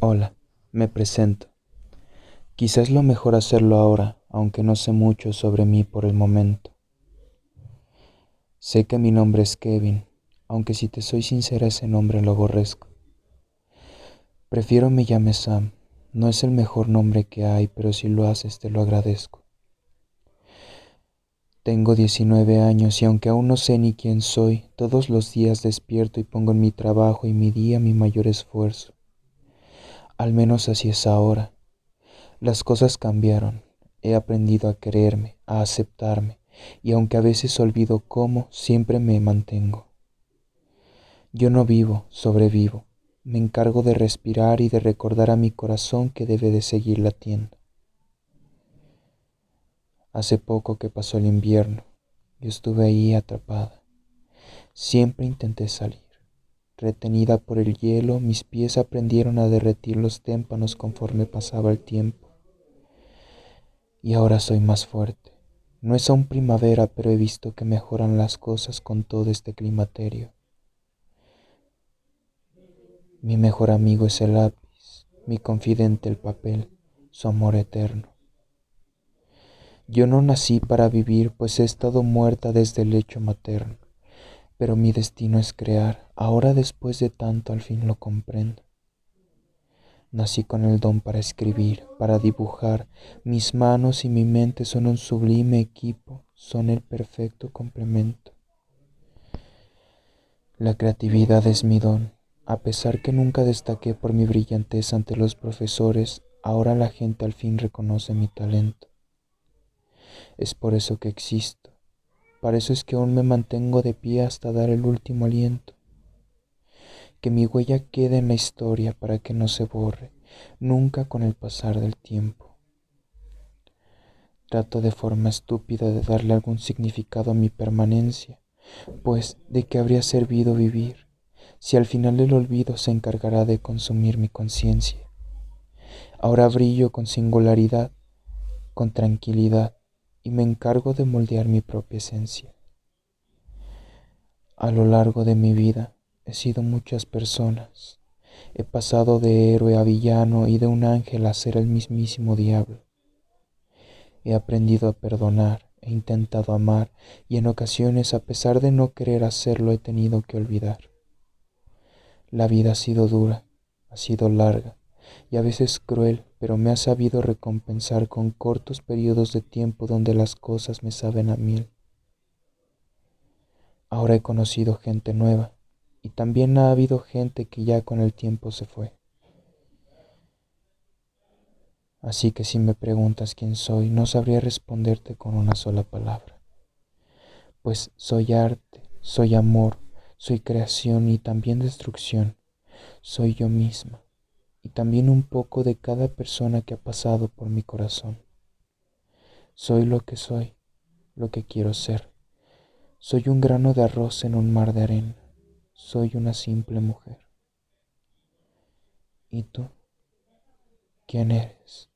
Hola, me presento. Quizás lo mejor hacerlo ahora, aunque no sé mucho sobre mí por el momento. Sé que mi nombre es Kevin, aunque si te soy sincera ese nombre lo aborrezco. Prefiero me llame Sam, no es el mejor nombre que hay, pero si lo haces te lo agradezco. Tengo 19 años y aunque aún no sé ni quién soy, todos los días despierto y pongo en mi trabajo y mi día mi mayor esfuerzo. Al menos así es ahora. Las cosas cambiaron. He aprendido a quererme, a aceptarme, y aunque a veces olvido cómo, siempre me mantengo. Yo no vivo, sobrevivo. Me encargo de respirar y de recordar a mi corazón que debe de seguir latiendo. Hace poco que pasó el invierno, yo estuve ahí atrapada. Siempre intenté salir Retenida por el hielo, mis pies aprendieron a derretir los témpanos conforme pasaba el tiempo. Y ahora soy más fuerte. No es aún primavera, pero he visto que mejoran las cosas con todo este climaterio. Mi mejor amigo es el lápiz, mi confidente el papel, su amor eterno. Yo no nací para vivir, pues he estado muerta desde el lecho materno pero mi destino es crear. Ahora después de tanto al fin lo comprendo. Nací con el don para escribir, para dibujar. Mis manos y mi mente son un sublime equipo, son el perfecto complemento. La creatividad es mi don. A pesar que nunca destaqué por mi brillantez ante los profesores, ahora la gente al fin reconoce mi talento. Es por eso que existo para eso es que aún me mantengo de pie hasta dar el último aliento. Que mi huella quede en la historia para que no se borre nunca con el pasar del tiempo. Trato de forma estúpida de darle algún significado a mi permanencia, pues de qué habría servido vivir si al final el olvido se encargará de consumir mi conciencia. Ahora brillo con singularidad, con tranquilidad, y me encargo de moldear mi propia esencia. A lo largo de mi vida he sido muchas personas. He pasado de héroe a villano y de un ángel a ser el mismísimo diablo. He aprendido a perdonar, he intentado amar y en ocasiones a pesar de no querer hacerlo he tenido que olvidar. La vida ha sido dura, ha sido larga y a veces cruel, pero me ha sabido recompensar con cortos periodos de tiempo donde las cosas me saben a miel. Ahora he conocido gente nueva y también ha habido gente que ya con el tiempo se fue. Así que si me preguntas quién soy, no sabría responderte con una sola palabra. Pues soy arte, soy amor, soy creación y también destrucción, soy yo misma y también un poco de cada persona que ha pasado por mi corazón. Soy lo que soy, lo que quiero ser. Soy un grano de arroz en un mar de arena. Soy una simple mujer. ¿Y tú? ¿Quién eres?